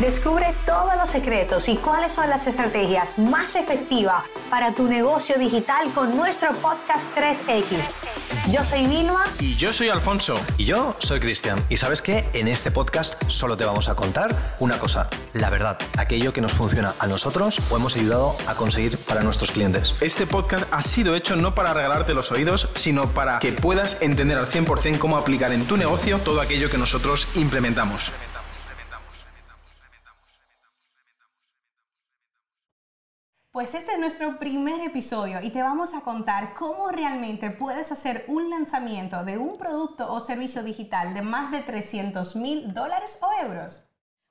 Descubre todos los secretos y cuáles son las estrategias más efectivas para tu negocio digital con nuestro podcast 3X. Yo soy Vilma. Y yo soy Alfonso. Y yo soy Cristian. Y sabes qué? En este podcast solo te vamos a contar una cosa, la verdad, aquello que nos funciona a nosotros o hemos ayudado a conseguir para nuestros clientes. Este podcast ha sido hecho no para regalarte los oídos, sino para que puedas entender al 100% cómo aplicar en tu negocio todo aquello que nosotros implementamos. Pues este es nuestro primer episodio y te vamos a contar cómo realmente puedes hacer un lanzamiento de un producto o servicio digital de más de 300 mil dólares o euros.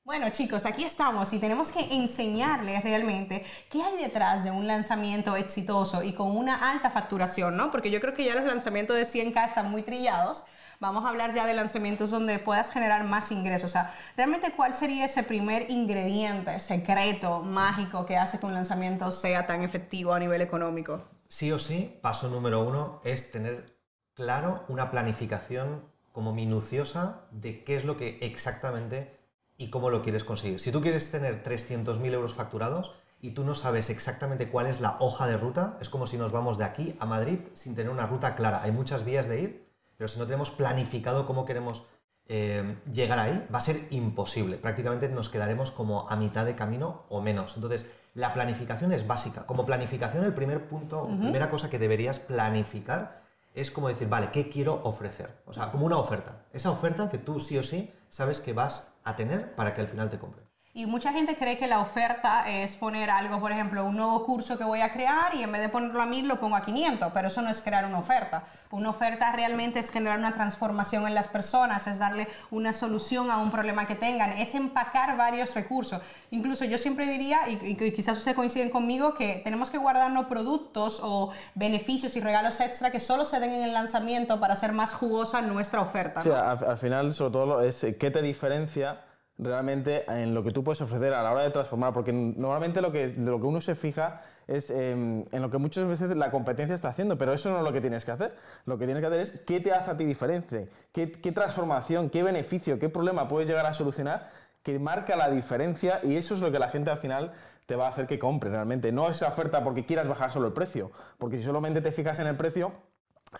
Bueno chicos, aquí estamos y tenemos que enseñarles realmente qué hay detrás de un lanzamiento exitoso y con una alta facturación, ¿no? Porque yo creo que ya los lanzamientos de 100k están muy trillados, vamos a hablar ya de lanzamientos donde puedas generar más ingresos. O sea, realmente cuál sería ese primer ingrediente secreto, mágico, que hace que un lanzamiento sea tan efectivo a nivel económico. Sí o sí, paso número uno es tener claro una planificación como minuciosa de qué es lo que exactamente y cómo lo quieres conseguir. Si tú quieres tener 300.000 euros facturados y tú no sabes exactamente cuál es la hoja de ruta, es como si nos vamos de aquí a Madrid sin tener una ruta clara. Hay muchas vías de ir, pero si no tenemos planificado cómo queremos eh, llegar ahí, va a ser imposible. Prácticamente nos quedaremos como a mitad de camino o menos. Entonces, la planificación es básica. Como planificación, el primer punto, la primera cosa que deberías planificar es como decir, vale, ¿qué quiero ofrecer? O sea, como una oferta. Esa oferta que tú sí o sí sabes que vas a tener para que al final te compren. Y mucha gente cree que la oferta es poner algo, por ejemplo, un nuevo curso que voy a crear y en vez de ponerlo a 1000 lo pongo a 500, pero eso no es crear una oferta. Una oferta realmente es generar una transformación en las personas, es darle una solución a un problema que tengan, es empacar varios recursos. Incluso yo siempre diría, y, quizás ustedes coinciden conmigo, que tenemos que guardarnos productos o beneficios y regalos extra que solo se den en el lanzamiento para hacer más jugosa nuestra oferta. Sí, al, al final, sobre todo, es qué te diferencia realmente en lo que tú puedes ofrecer a la hora de transformar, porque normalmente lo que, lo que uno se fija es em, en lo que muchas veces la competencia está haciendo, pero eso no es lo que tienes que hacer. Lo que tienes que hacer es qué te hace a ti diferente, qué, qué transformación, qué beneficio, qué problema puedes llegar a solucionar que marca la diferencia y eso es lo que la gente al final te va a hacer que compre realmente. No esa oferta porque quieras bajar solo el precio, porque si solamente te fijas en el precio,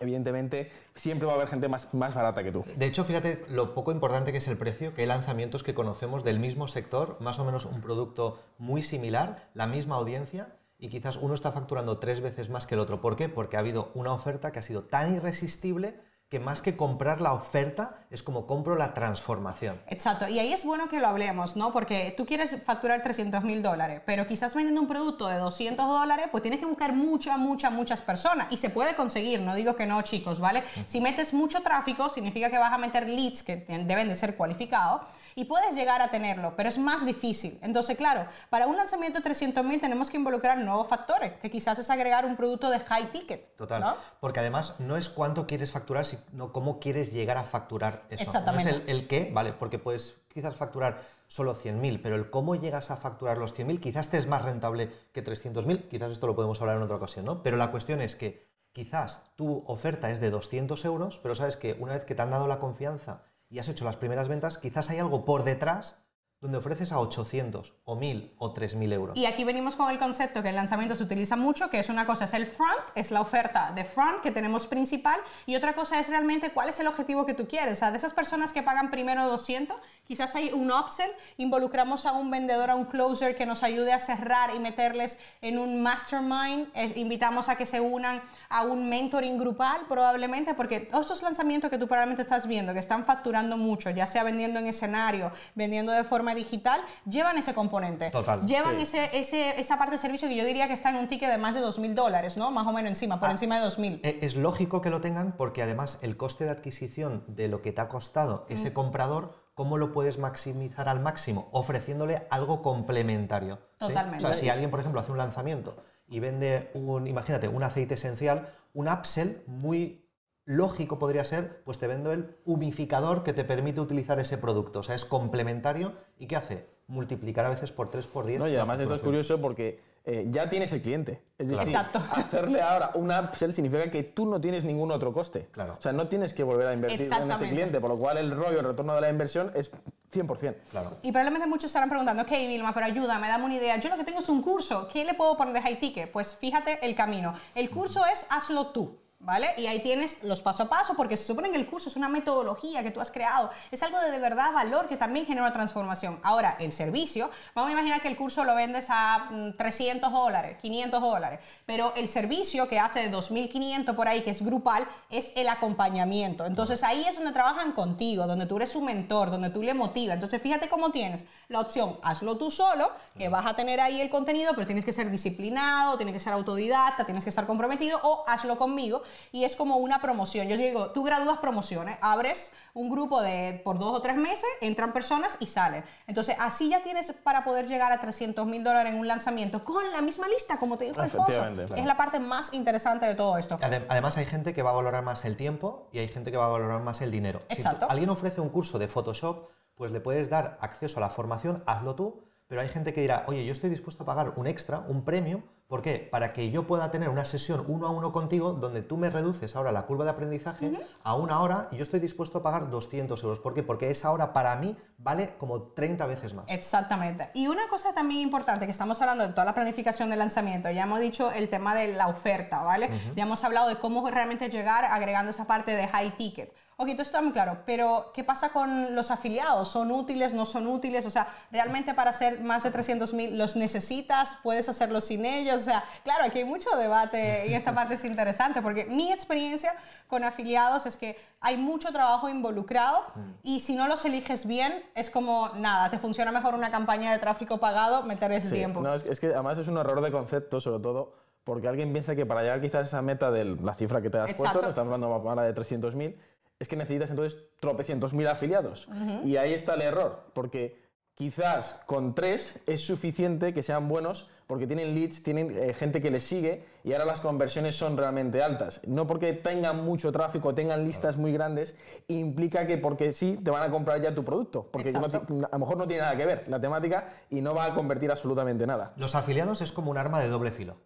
evidentemente siempre va a haber gente más, más barata que tú. De hecho, fíjate lo poco importante que es el precio, que hay lanzamientos que conocemos del mismo sector, más o menos un producto muy similar, la misma audiencia, y quizás uno está facturando tres veces más que el otro. ¿Por qué? Porque ha habido una oferta que ha sido tan irresistible que más que comprar la oferta es como compro la transformación. Exacto, y ahí es bueno que lo hablemos, ¿no? Porque tú quieres facturar 300 mil dólares, pero quizás vendiendo un producto de 200 dólares, pues tienes que buscar muchas, muchas, muchas personas y se puede conseguir, no digo que no, chicos, ¿vale? Si metes mucho tráfico, significa que vas a meter leads que deben de ser cualificados y puedes llegar a tenerlo, pero es más difícil. Entonces, claro, para un lanzamiento de 300 mil tenemos que involucrar nuevos factores, que quizás es agregar un producto de high ticket. Total, porque además no es cuánto quieres facturar, sino cómo quieres llegar a facturar eso. Exactamente. No es el, qué, vale, porque puedes quizás facturar solo 100.000, pero el cómo llegas a facturar los 100.000 quizás te es más rentable que 300.000, quizás esto lo podemos hablar en otra ocasión, ¿no? Pero la cuestión es que quizás tu oferta es de 200 euros, pero sabes que una vez que te han dado la confianza y has hecho las primeras ventas, quizás hay algo por detrás donde ofreces a 800 o 1000 o 3000 euros. Y aquí venimos con el concepto que el lanzamiento se utiliza mucho, que es una cosa es el front, es la oferta de front que tenemos principal, y otra cosa es realmente cuál es el objetivo que tú quieres. O sea, de esas personas que pagan primero 200, quizás hay un upsell, involucramos a un vendedor, a un closer que nos ayude a cerrar y meterles en un mastermind, invitamos a que se unan a un mentoring grupal probablemente, porque estos lanzamientos que tú probablemente estás viendo, que están facturando mucho, ya sea vendiendo en escenario, vendiendo de forma digital, llevan ese componente. Total. Llevan ese, ese, esa parte de servicio que yo diría que está en un ticket de más de 2.000 dólares, ¿no? Más o menos encima, por ah, encima de 2.000. E, es lógico que lo tengan porque además el coste de adquisición de lo que te ha costado ese mm. comprador, ¿cómo lo puedes maximizar al máximo? Ofreciéndole algo complementario. Totalmente. O sea, si alguien, por ejemplo, hace un lanzamiento y vende un, imagínate, un aceite esencial, un upsell muy lógico podría ser, pues te vendo el humificador que te permite utilizar ese producto. O sea, es complementario y ¿qué hace? Multiplicar a veces por 3, por 10. No, y además esto es curioso porque eh, ya tienes el cliente. Es decir, hacerle ahora un upsell significa que tú no tienes ningún otro coste. Claro. O sea, no tienes que volver a invertir en ese cliente, por lo cual el rollo, el retorno de la inversión es 100%. Claro. Y probablemente muchos estarán preguntando, ok, Vilma, pero ayúdame, dame una idea. Yo lo que tengo es un curso. ¿Qué le puedo poner de high ticket? Pues fíjate el camino. El curso es hazlo tú. ¿Vale? Y ahí tienes los paso a paso, porque se supone que el curso es una metodología que tú has creado, es algo de, de verdad valor que también genera transformación. Ahora, el servicio, vamos a imaginar que el curso lo vendes a mm, 300 dólares, 500 dólares, pero el servicio que hace de 2.500 por ahí, que es grupal, es el acompañamiento. Entonces ahí es donde trabajan contigo, donde tú eres su mentor, donde tú le motivas. Entonces fíjate cómo tienes la opción, hazlo tú solo, que vas a tener ahí el contenido, pero tienes que ser disciplinado, tienes que ser autodidacta, tienes que estar comprometido, o hazlo conmigo y es como una promoción. Yo digo, tú gradúas promociones, abres un grupo de por dos o tres meses, entran personas y salen. Entonces, así ya tienes para poder llegar a 300 mil dólares en un lanzamiento con la misma lista, como te dijo Alfonso. Claro. Es la parte más interesante de todo esto. Ade- Además hay gente que va a valorar más el tiempo y hay gente que va a valorar más el dinero. Si tú- alguien ofrece un curso de Photoshop, pues le puedes dar acceso a la formación, hazlo tú, pero hay gente que dirá, oye, yo estoy dispuesto a pagar un extra, un premio, ¿por qué? Para que yo pueda tener una sesión uno a uno contigo donde tú me reduces ahora la curva de aprendizaje a una hora y yo estoy dispuesto a pagar 200 euros. ¿Por qué? Porque esa hora para mí vale como 30 veces más. Exactamente. Y una cosa también importante, que estamos hablando de toda la planificación del lanzamiento, ya hemos dicho el tema de la oferta, ¿vale? Ya hemos hablado de cómo realmente llegar agregando esa parte de high ticket. Ok, todo está muy claro, pero ¿qué pasa con los afiliados? ¿Son útiles? ¿No son útiles? O sea, ¿realmente para hacer más de 300 mil los necesitas? ¿Puedes hacerlo sin ellos? O sea, claro, aquí hay mucho debate y esta parte es interesante porque mi experiencia con afiliados es que hay mucho trabajo involucrado y si no los eliges bien, es como nada, te funciona mejor una campaña de tráfico pagado, meter ese Sí, tiempo. no, es, es que además es un error de concepto, sobre todo porque alguien piensa que para llegar quizás a esa meta de la cifra que te has Exacto. puesto, no estamos hablando ahora de 300.000, es que necesitas entonces tropecientos mil afiliados. Y ahí está el error, porque quizás con tres es suficiente que sean buenos porque tienen leads, tienen eh, gente que les sigue y ahora las conversiones son realmente altas. No porque tengan mucho tráfico, tengan listas muy grandes, implica que porque sí te van a comprar ya tu producto, porque no a lo mejor no tiene nada que ver la temática y no va a convertir absolutamente nada. Los afiliados es como un arma de doble filo,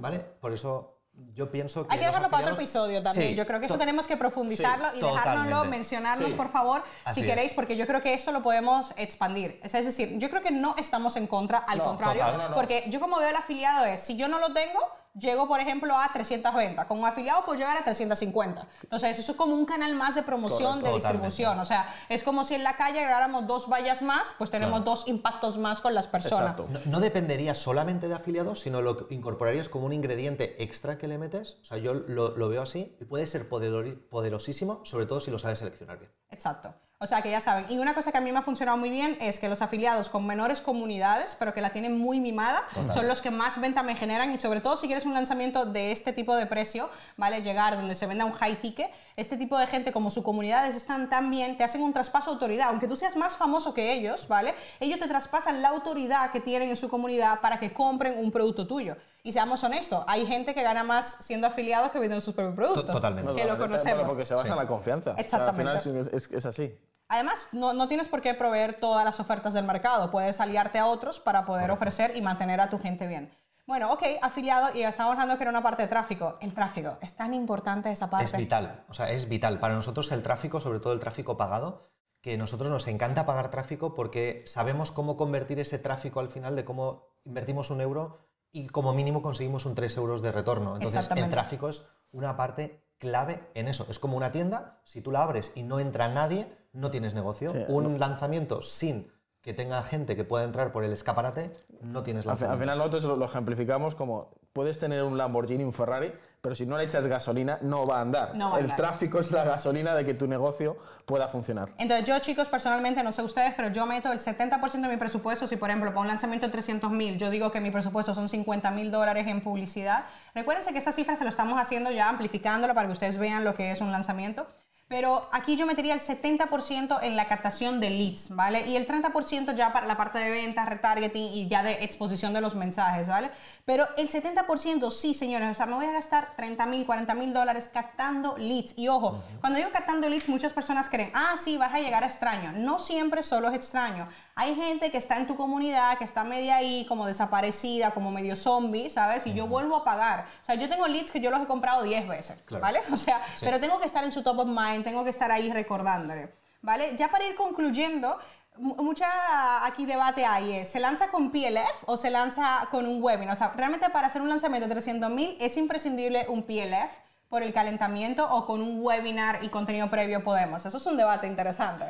¿vale? Por eso yo pienso que Hay que dejarlo para otro episodio también. Sí, Yo creo que eso tenemos que profundizarlo Sí, y dejárnoslo, mencionarnos, Sí. por favor, Así si es. queréis, porque yo creo que esto lo podemos expandir. Es decir, yo creo que no estamos en contra, al No, contrario, total, no, no. porque yo como veo el afiliado es, si yo no lo tengo, llego, por ejemplo, a 300 ventas. Con un afiliado puedo llegar a 350. Entonces, eso es como un canal más de promoción, Correcto, de distribución. totalmente. O sea, es como si en la calle agregáramos dos vallas más, pues tenemos Claro. dos impactos más con las personas. Exacto. No, no dependería solamente de afiliados, sino lo que incorporarías como un ingrediente extra que le metes. O sea, yo lo, lo veo así y puede ser poderosísimo, sobre todo si lo sabes seleccionar bien. Exacto. O sea que ya saben. Y una cosa que a mí me ha funcionado muy bien es que los afiliados con menores comunidades, pero que la tienen muy mimada, son los que más venta me generan. Y sobre todo si quieres un lanzamiento de este tipo de precio, ¿vale? Llegar donde se venda un high ticket, este tipo de gente como su comunidades están tan bien, te hacen un traspaso de autoridad. Aunque tú seas más famoso que ellos, ¿vale? Ellos te traspasan la autoridad que tienen en su comunidad para que compren un producto tuyo. Y seamos honestos, hay gente que gana más siendo afiliados que vendiendo sus propios productos. totalmente. Que lo conocemos. Porque se basa en Sí. la confianza. O sea, Exactamente. al final es, es- es así. Además, no, no tienes por qué proveer todas las ofertas del mercado. Puedes aliarte a otros para poder ofrecer y mantener a tu gente bien. Bueno, ok, afiliado, y estamos hablando que era una parte de tráfico. El tráfico, es tan importante esa parte. Es vital, o sea, es vital. Para nosotros el tráfico, sobre todo el tráfico pagado, que nosotros nos encanta pagar tráfico porque sabemos cómo convertir ese tráfico al final de cómo invertimos un euro y como mínimo conseguimos un 3 euros de retorno. Entonces el tráfico es una parte clave en eso. Es como una tienda, si tú la abres y no entra nadie, no tienes negocio. Sí, un lanzamiento sin que tenga gente que pueda entrar por el escaparate, no tienes Al, fi- al lanzamiento. final nosotros lo, lo ejemplificamos como puedes tener un Lamborghini, un Ferrari, pero si no le echas gasolina no va a andar. No va a El andar. tráfico es la gasolina de que tu negocio pueda funcionar. Entonces yo chicos personalmente, no sé ustedes, pero yo meto el 70% de mi presupuesto, si por ejemplo para un lanzamiento de 300 mil, yo digo que mi presupuesto son 50 mil dólares en publicidad. Recuérdense que esa cifra se lo estamos haciendo ya, amplificándola para que ustedes vean lo que es un lanzamiento. Pero aquí yo metería el 70% en la captación de leads, ¿vale? Y el 30% ya para la parte de ventas, retargeting y ya de exposición de los mensajes, ¿vale? Pero el 70% sí, señores, o sea, me voy a gastar 30 mil, 40 mil dólares captando leads. Y ojo, cuando digo captando leads, muchas personas creen, ah, sí, vas a llegar a extraño. No siempre solo es extraño. Hay gente que está en tu comunidad, que está media ahí, como desaparecida, como medio zombie, ¿sabes? Y yo vuelvo a pagar. O sea, yo tengo leads que yo los he comprado 10 veces, Claro. ¿vale? O sea, pero tengo que estar en su top of mind, tengo que estar ahí recordándole, ¿vale? Ya para ir concluyendo, mu- mucha aquí debate hay es, ¿se lanza con PLF o se lanza con un webinar? O sea, realmente para hacer un lanzamiento de 300 mil es imprescindible un PLF por el calentamiento o con un webinar y contenido previo podemos. Eso es un debate interesante.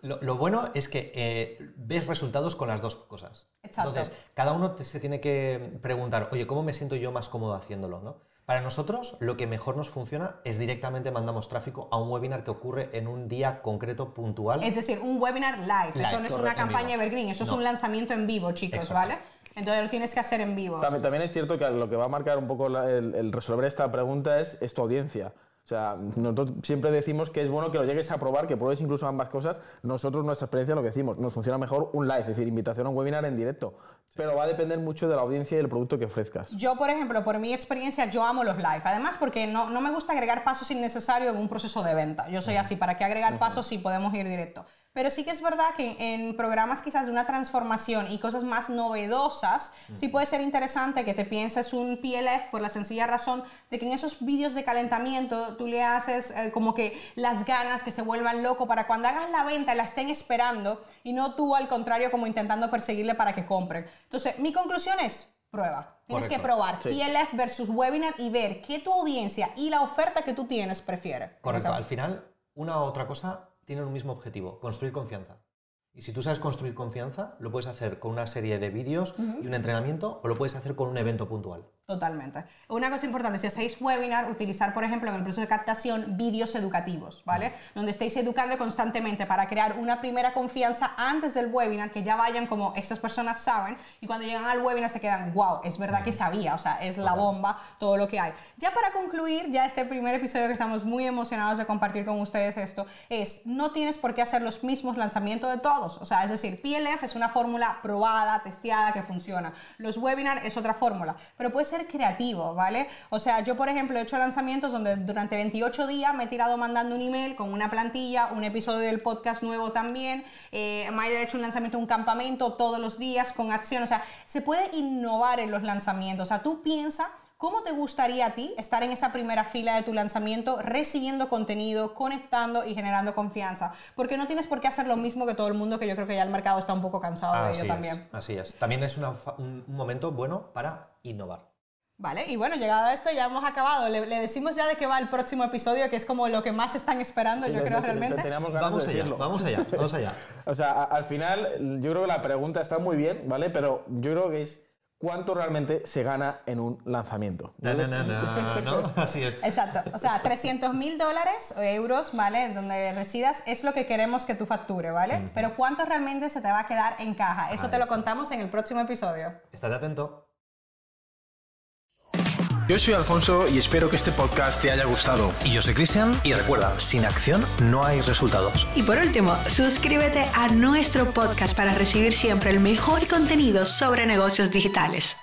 Lo, lo bueno es que eh, ves resultados con las dos cosas. Exacto. Entonces, cada uno te- se tiene que preguntar, oye, ¿cómo me siento yo más cómodo haciéndolo? ¿no? Para nosotros, lo que mejor nos funciona es directamente mandamos tráfico a un webinar que ocurre en un día concreto, puntual. Es decir, un webinar live. Live, Esto no es una campaña vivo. evergreen, eso es No. un lanzamiento en vivo, chicos, Exacto. ¿vale? Entonces lo tienes que hacer en vivo. También, también es cierto que lo que va a marcar un poco la- el, el resolver esta pregunta es, es tu audiencia. O sea, nosotros siempre decimos que es bueno que lo llegues a probar, que pruebes incluso ambas cosas. Nosotros, nuestra experiencia, lo que decimos, nos funciona mejor un live, es decir, invitación a un webinar en directo. Pero va a depender mucho de la audiencia y del producto que ofrezcas. Yo, por ejemplo, por mi experiencia, yo amo los live. Además, porque no, no me gusta agregar pasos innecesarios en un proceso de venta. Yo soy así, ¿para qué agregar pasos si podemos ir directo? Pero sí que es verdad que en programas quizás de una transformación y cosas más novedosas, sí puede ser interesante que te pienses un PLF por la sencilla razón de que en esos vídeos de calentamiento tú le haces eh, como que las ganas que se vuelvan loco para cuando hagas la venta la estén esperando y no tú al contrario como intentando perseguirle para que compren. Entonces, mi conclusión es, prueba. Tienes que probar Sí. PLF versus webinar y ver qué tu audiencia y la oferta que tú tienes prefiere. Correcto. Al final, una u otra cosa tienen un mismo objetivo, construir confianza. Y si tú sabes construir confianza, lo puedes hacer con una serie de vídeos y un entrenamiento o lo puedes hacer con un evento puntual. Totalmente. Una cosa importante, si hacéis webinar, utilizar, por ejemplo, en el proceso de captación, vídeos educativos, ¿vale? Donde estéis educando constantemente para crear una primera confianza antes del webinar, que ya vayan como estas personas saben, y cuando llegan al webinar se quedan, wow, es verdad que sabía, o sea, es la bomba, todo lo que hay. Ya para concluir, ya este primer episodio que estamos muy emocionados de compartir con ustedes esto, es, no tienes por qué hacer los mismos lanzamientos de todos, o sea, es decir, PLF es una fórmula probada, testeada, que funciona. Los webinars es otra fórmula, pero puede ser creativo, ¿vale? O sea, yo, por ejemplo, he hecho lanzamientos donde durante 28 días me he tirado mandando un email con una plantilla, un episodio del podcast nuevo también, eh, me he hecho un lanzamiento, un campamento todos los días con acción, o sea, se puede innovar en los lanzamientos, o sea, tú piensa ¿Cómo te gustaría a ti estar en esa primera fila de tu lanzamiento, recibiendo contenido, conectando y generando confianza? Porque no tienes por qué hacer lo mismo que todo el mundo, que yo creo que ya el mercado está un poco cansado de Así ello es, también. así es. También es una un momento bueno para innovar. Vale, y bueno, llegado a esto ya hemos acabado. Le, le decimos ya de qué va el próximo episodio, que es como lo que más están esperando, yo Sí, creo te- te- realmente. Teníamos ganas Vamos de allá, decirlo. vamos allá, vamos allá. O sea, a- al final, yo creo que la pregunta está muy bien, ¿vale? Pero yo creo que es cuánto realmente se gana en un lanzamiento. Na, na, na, na, ¿no? Así es. Exacto, o sea, 300 mil dólares o euros, ¿vale? Donde residas es lo que queremos que tú facture, ¿vale? Pero ¿cuánto realmente se te va a quedar en caja? Eso Ahí te lo está. contamos en el próximo episodio. Estate atento. Yo soy Alfonso y espero que este podcast te haya gustado. Y yo soy Cristian y recuerda, sin acción no hay resultados. Y por último, suscríbete a nuestro podcast para recibir siempre el mejor contenido sobre negocios digitales.